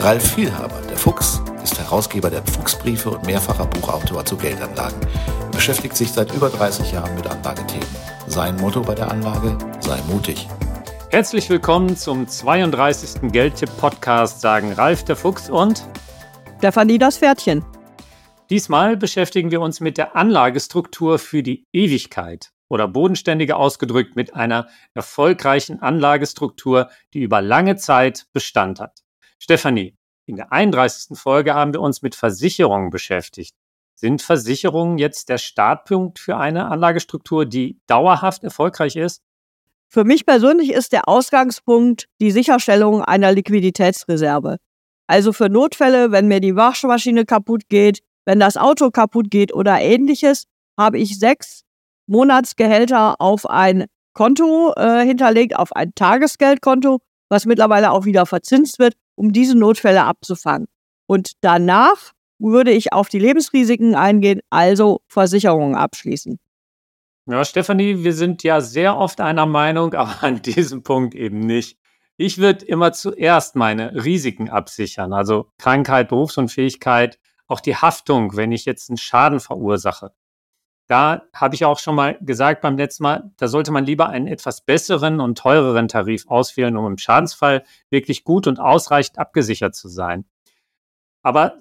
Ralf Vielhaber, der Fuchs, ist Herausgeber der Fuchsbriefe und mehrfacher Buchautor zu Geldanlagen. Er beschäftigt sich seit über 30 Jahren mit Anlagethemen. Sein Motto bei der Anlage, sei mutig. Herzlich willkommen zum 32. Geldtipp-Podcast, sagen Ralf der Fuchs und Stefanie das Pferdchen. Diesmal beschäftigen wir uns mit der Anlagestruktur für die Ewigkeit oder bodenständiger ausgedrückt mit einer erfolgreichen Anlagestruktur, die über lange Zeit Bestand hat. Stefanie, in der 31. Folge haben wir uns mit Versicherungen beschäftigt. Sind Versicherungen jetzt der Startpunkt für eine Anlagestruktur, die dauerhaft erfolgreich ist? Für mich persönlich ist der Ausgangspunkt die Sicherstellung einer Liquiditätsreserve. Also für Notfälle, wenn mir die Waschmaschine kaputt geht, wenn das Auto kaputt geht oder ähnliches, habe ich sechs Monatsgehälter auf ein Konto äh, hinterlegt, auf ein Tagesgeldkonto, was mittlerweile auch wieder verzinst wird um diese Notfälle abzufangen. Und danach würde ich auf die Lebensrisiken eingehen, also Versicherungen abschließen. Ja, Stefanie, wir sind ja sehr oft einer Meinung, aber an diesem Punkt eben nicht. Ich würde immer zuerst meine Risiken absichern, also Krankheit, Berufsunfähigkeit, auch die Haftung, wenn ich jetzt einen Schaden verursache. Da habe ich auch schon mal gesagt beim letzten Mal, da sollte man lieber einen etwas besseren und teureren Tarif auswählen, um im Schadensfall wirklich gut und ausreichend abgesichert zu sein. Aber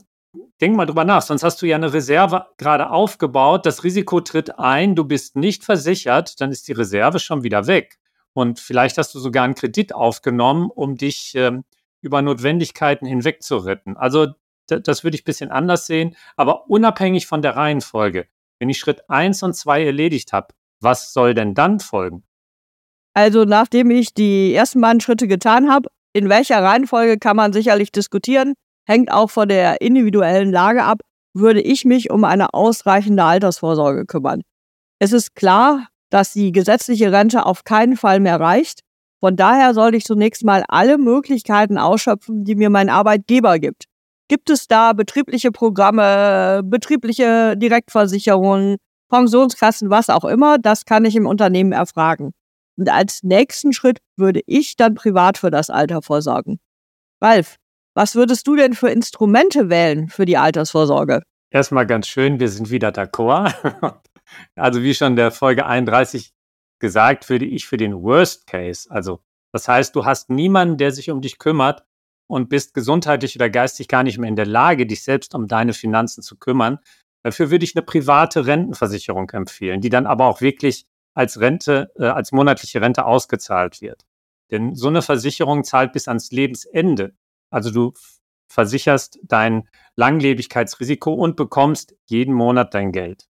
denk mal drüber nach, sonst hast du ja eine Reserve gerade aufgebaut, das Risiko tritt ein, du bist nicht versichert, dann ist die Reserve schon wieder weg. Und vielleicht hast du sogar einen Kredit aufgenommen, um dich ähm, über Notwendigkeiten hinweg zu retten. Also das würde ich ein bisschen anders sehen, aber unabhängig von der Reihenfolge. Wenn ich Schritt 1 und 2 erledigt habe, was soll denn dann folgen? Also nachdem ich die ersten beiden Schritte getan habe, in welcher Reihenfolge kann man sicherlich diskutieren, hängt auch von der individuellen Lage ab, würde ich mich um eine ausreichende Altersvorsorge kümmern. Es ist klar, dass die gesetzliche Rente auf keinen Fall mehr reicht. Von daher sollte ich zunächst mal alle Möglichkeiten ausschöpfen, die mir mein Arbeitgeber gibt. Gibt es da betriebliche Programme, betriebliche Direktversicherungen, Pensionskassen, was auch immer? Das kann ich im Unternehmen erfragen. Und als nächsten Schritt würde ich dann privat für das Alter vorsorgen. Ralf, was würdest du denn für Instrumente wählen für die Altersvorsorge? Erstmal ganz schön, wir sind wieder d'accord. Also wie schon der Folge 31 gesagt, würde ich für den Worst Case, also das heißt, du hast niemanden, der sich um dich kümmert, und bist gesundheitlich oder geistig gar nicht mehr in der Lage, dich selbst um deine Finanzen zu kümmern, dafür würde ich eine private Rentenversicherung empfehlen, die dann aber auch wirklich als Rente, äh, als monatliche Rente ausgezahlt wird. Denn so eine Versicherung zahlt bis ans Lebensende. Also du versicherst dein Langlebigkeitsrisiko und bekommst jeden Monat dein Geld.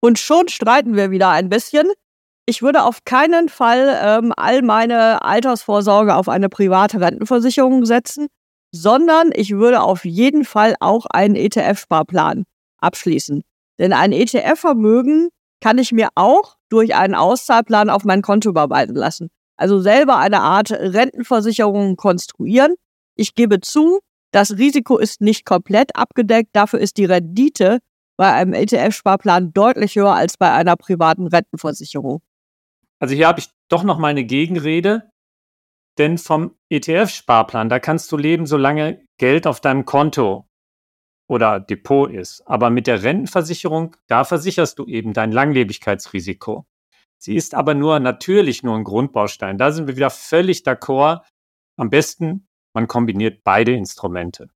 Und schon streiten wir wieder ein bisschen. Ich würde auf keinen Fall ähm, all meine Altersvorsorge auf eine private Rentenversicherung setzen, sondern ich würde auf jeden Fall auch einen ETF-Sparplan abschließen. Denn ein ETF-Vermögen kann ich mir auch durch einen Auszahlplan auf mein Konto überweisen lassen. Also selber eine Art Rentenversicherung konstruieren. Ich gebe zu, das Risiko ist nicht komplett abgedeckt, dafür ist die Rendite bei einem ETF-Sparplan deutlich höher als bei einer privaten Rentenversicherung. Also hier habe ich doch noch mal eine Gegenrede, denn vom ETF-Sparplan, da kannst du leben, solange Geld auf deinem Konto oder Depot ist. Aber mit der Rentenversicherung, da versicherst du eben dein Langlebigkeitsrisiko. Sie ist aber nur natürlich nur ein Grundbaustein. Da sind wir wieder völlig d'accord. Am besten, man kombiniert beide Instrumente.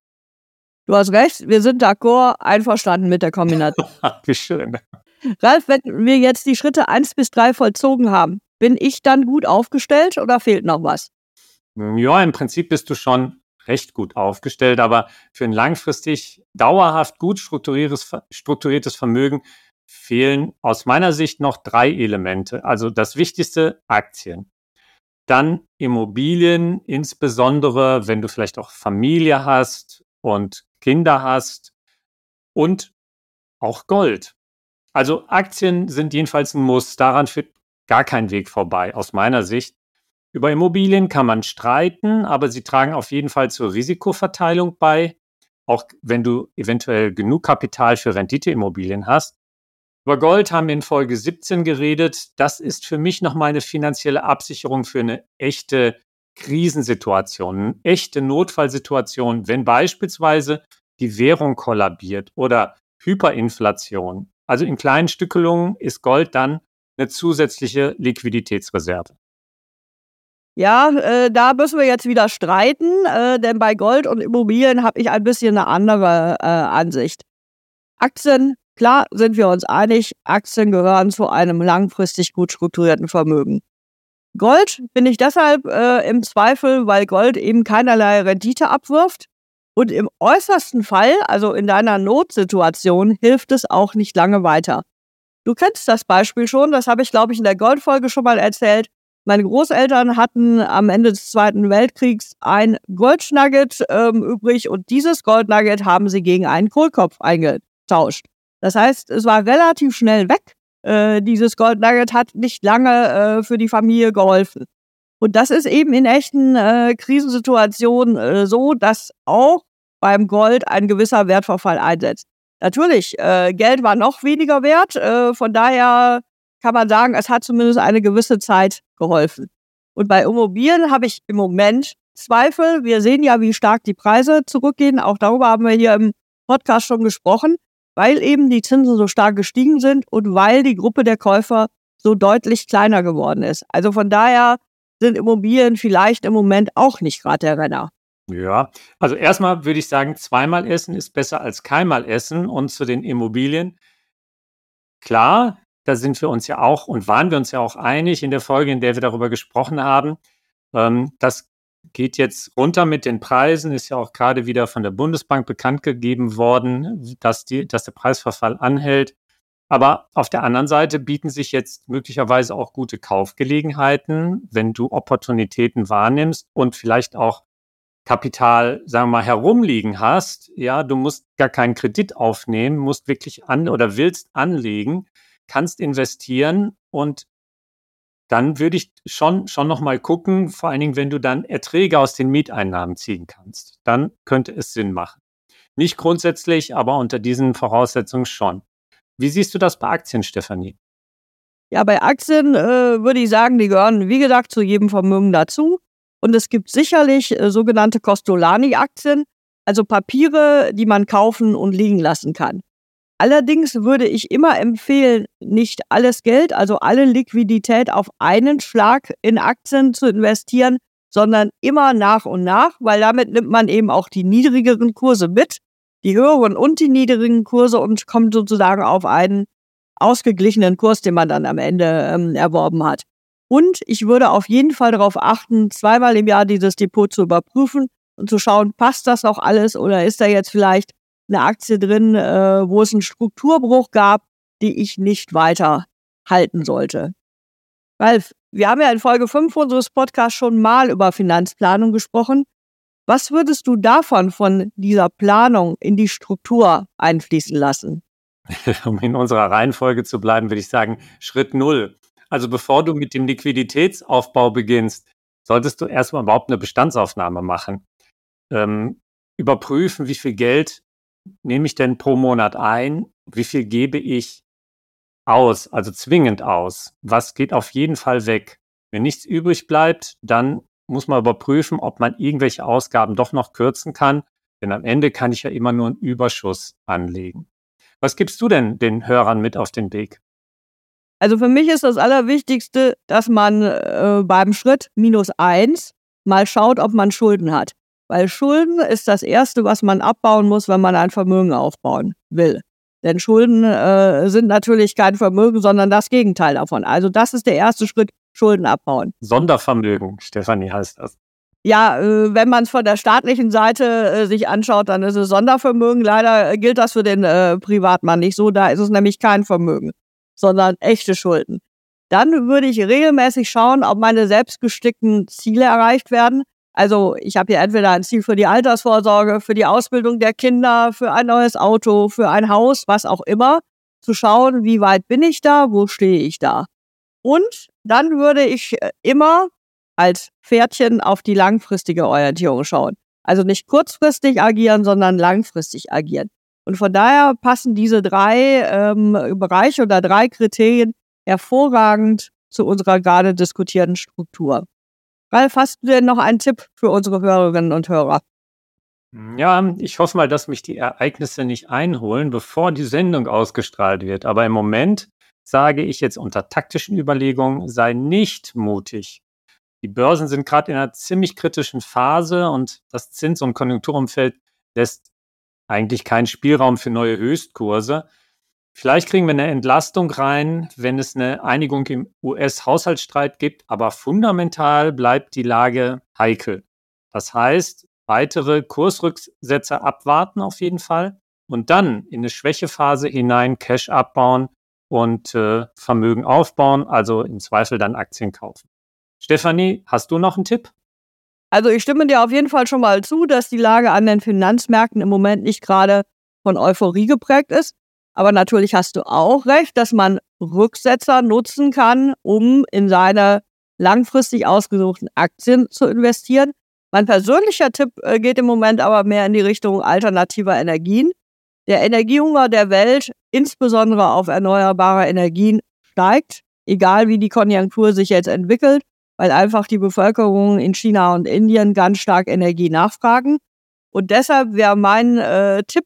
Du hast recht, wir sind d'accord, einverstanden mit der Kombination. Wie schön. Ralf, wenn wir jetzt die Schritte 1 bis 3 vollzogen haben, bin ich dann gut aufgestellt oder fehlt noch was? Ja, im Prinzip bist du schon recht gut aufgestellt, aber für ein langfristig dauerhaft gut strukturiertes, strukturiertes Vermögen fehlen aus meiner Sicht noch drei Elemente. Also das wichtigste, Aktien. Dann Immobilien, insbesondere wenn du vielleicht auch Familie hast und Kinder hast, und auch Gold. Also Aktien sind jedenfalls ein Muss. Daran führt gar kein Weg vorbei, aus meiner Sicht. Über Immobilien kann man streiten, aber sie tragen auf jeden Fall zur Risikoverteilung bei, auch wenn du eventuell genug Kapital für Renditeimmobilien hast. Über Gold haben wir in Folge 17 geredet. Das ist für mich nochmal eine finanzielle Absicherung für eine echte Krisensituation, eine echte Notfallsituation, wenn beispielsweise die Währung kollabiert oder Hyperinflation. Also in kleinen Stückelungen ist Gold dann eine zusätzliche Liquiditätsreserve. Ja, äh, da müssen wir jetzt wieder streiten, äh, denn bei Gold und Immobilien habe ich ein bisschen eine andere äh, Ansicht. Aktien, klar sind wir uns einig, Aktien gehören zu einem langfristig gut strukturierten Vermögen. Gold bin ich deshalb äh, im Zweifel, weil Gold eben keinerlei Rendite abwirft. Und im äußersten Fall, also in deiner Notsituation, hilft es auch nicht lange weiter. Du kennst das Beispiel schon, das habe ich, glaube ich, in der Goldfolge schon mal erzählt. Meine Großeltern hatten am Ende des Zweiten Weltkriegs ein Goldnugget ähm, übrig und dieses Goldnugget haben sie gegen einen Kohlkopf eingetauscht. Das heißt, es war relativ schnell weg. Äh, dieses Goldnugget hat nicht lange äh, für die Familie geholfen. Und das ist eben in echten äh, Krisensituationen äh, so, dass auch beim Gold ein gewisser Wertverfall einsetzt. Natürlich, äh, Geld war noch weniger wert, äh, von daher kann man sagen, es hat zumindest eine gewisse Zeit geholfen. Und bei Immobilien habe ich im Moment Zweifel. Wir sehen ja, wie stark die Preise zurückgehen. Auch darüber haben wir hier im Podcast schon gesprochen, weil eben die Zinsen so stark gestiegen sind und weil die Gruppe der Käufer so deutlich kleiner geworden ist. Also von daher sind Immobilien vielleicht im Moment auch nicht gerade der Renner. Ja, also erstmal würde ich sagen, zweimal essen ist besser als keinmal essen. Und zu den Immobilien, klar, da sind wir uns ja auch und waren wir uns ja auch einig in der Folge, in der wir darüber gesprochen haben. Ähm, das geht jetzt runter mit den Preisen, ist ja auch gerade wieder von der Bundesbank bekannt gegeben worden, dass, die, dass der Preisverfall anhält. Aber auf der anderen Seite bieten sich jetzt möglicherweise auch gute Kaufgelegenheiten, wenn du Opportunitäten wahrnimmst und vielleicht auch Kapital, sagen wir mal, herumliegen hast. Ja, du musst gar keinen Kredit aufnehmen, musst wirklich an oder willst anlegen, kannst investieren und dann würde ich schon, schon nochmal gucken, vor allen Dingen, wenn du dann Erträge aus den Mieteinnahmen ziehen kannst, dann könnte es Sinn machen. Nicht grundsätzlich, aber unter diesen Voraussetzungen schon. Wie siehst du das bei Aktien, Stefanie? Ja, bei Aktien äh, würde ich sagen, die gehören, wie gesagt, zu jedem Vermögen dazu. Und es gibt sicherlich äh, sogenannte Costolani-Aktien, also Papiere, die man kaufen und liegen lassen kann. Allerdings würde ich immer empfehlen, nicht alles Geld, also alle Liquidität auf einen Schlag in Aktien zu investieren, sondern immer nach und nach, weil damit nimmt man eben auch die niedrigeren Kurse mit die höheren und die niedrigen Kurse und kommt sozusagen auf einen ausgeglichenen Kurs, den man dann am Ende ähm, erworben hat. Und ich würde auf jeden Fall darauf achten, zweimal im Jahr dieses Depot zu überprüfen und zu schauen, passt das noch alles oder ist da jetzt vielleicht eine Aktie drin, äh, wo es einen Strukturbruch gab, die ich nicht weiter halten sollte. Ralf, wir haben ja in Folge 5 unseres Podcasts schon mal über Finanzplanung gesprochen was würdest du davon, von dieser Planung in die Struktur einfließen lassen? Um in unserer Reihenfolge zu bleiben, würde ich sagen, Schritt Null. Also bevor du mit dem Liquiditätsaufbau beginnst, solltest du erstmal überhaupt eine Bestandsaufnahme machen. Ähm, überprüfen, wie viel Geld nehme ich denn pro Monat ein, wie viel gebe ich aus, also zwingend aus, was geht auf jeden Fall weg. Wenn nichts übrig bleibt, dann muss man überprüfen, ob man irgendwelche Ausgaben doch noch kürzen kann. Denn am Ende kann ich ja immer nur einen Überschuss anlegen. Was gibst du denn den Hörern mit auf den Weg? Also für mich ist das Allerwichtigste, dass man äh, beim Schritt minus eins mal schaut, ob man Schulden hat. Weil Schulden ist das Erste, was man abbauen muss, wenn man ein Vermögen aufbauen will. Denn Schulden äh, sind natürlich kein Vermögen, sondern das Gegenteil davon. Also das ist der erste Schritt, Schulden abbauen. Sondervermögen, Stefanie heißt das. Ja, äh, wenn man es von der staatlichen Seite äh, sich anschaut, dann ist es Sondervermögen. Leider gilt das für den äh, Privatmann nicht so. Da ist es nämlich kein Vermögen, sondern echte Schulden. Dann würde ich regelmäßig schauen, ob meine selbstgestickten Ziele erreicht werden. Also ich habe hier entweder ein Ziel für die Altersvorsorge, für die Ausbildung der Kinder, für ein neues Auto, für ein Haus, was auch immer, zu schauen, wie weit bin ich da, wo stehe ich da. Und dann würde ich äh, immer als Pferdchen auf die langfristige Orientierung schauen. Also nicht kurzfristig agieren, sondern langfristig agieren. Und von daher passen diese drei ähm, Bereiche oder drei Kriterien hervorragend zu unserer gerade diskutierten Struktur. Ralf, hast du denn noch einen Tipp für unsere Hörerinnen und Hörer? Ja, ich hoffe mal, dass mich die Ereignisse nicht einholen, bevor die Sendung ausgestrahlt wird. Aber im Moment sage ich jetzt unter taktischen Überlegungen, sei nicht mutig. Die Börsen sind gerade in einer ziemlich kritischen Phase und das Zins- und Konjunkturumfeld lässt eigentlich keinen Spielraum für neue Höchstkurse. Vielleicht kriegen wir eine Entlastung rein, wenn es eine Einigung im US-Haushaltsstreit gibt, aber fundamental bleibt die Lage heikel. Das heißt, weitere Kursrücksätze abwarten auf jeden Fall und dann in eine Schwächephase hinein Cash abbauen und äh, Vermögen aufbauen, also im Zweifel dann Aktien kaufen. Stefanie, hast du noch einen Tipp? Also ich stimme dir auf jeden Fall schon mal zu, dass die Lage an den Finanzmärkten im Moment nicht gerade von Euphorie geprägt ist. Aber natürlich hast du auch recht, dass man Rücksetzer nutzen kann, um in seine langfristig ausgesuchten Aktien zu investieren. Mein persönlicher Tipp äh, geht im Moment aber mehr in die Richtung alternativer Energien. Der Energiehunger der Welt, insbesondere auf erneuerbare Energien, steigt, egal wie die Konjunktur sich jetzt entwickelt, weil einfach die Bevölkerung in China und Indien ganz stark Energie nachfragen. Und deshalb wäre mein äh, Tipp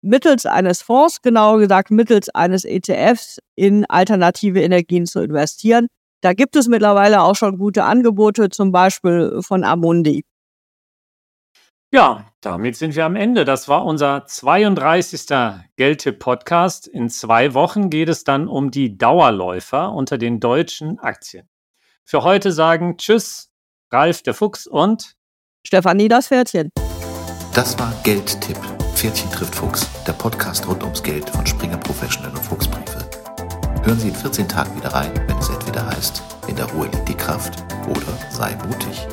mittels eines Fonds, genauer gesagt mittels eines ETFs, in alternative Energien zu investieren. Da gibt es mittlerweile auch schon gute Angebote, zum Beispiel von Amundi. Ja, damit sind wir am Ende. Das war unser 32. Geldtipp-Podcast. In zwei Wochen geht es dann um die Dauerläufer unter den deutschen Aktien. Für heute sagen Tschüss, Ralf der Fuchs und Stefanie das Pferdchen. Das war Geldtipp Pferdchen trifft Fuchs, der Podcast rund ums Geld von Springer Professional und Fuchsbriefe. Hören Sie in 14 Tagen wieder rein, wenn es entweder heißt, in der Ruhe liegt die Kraft oder sei mutig.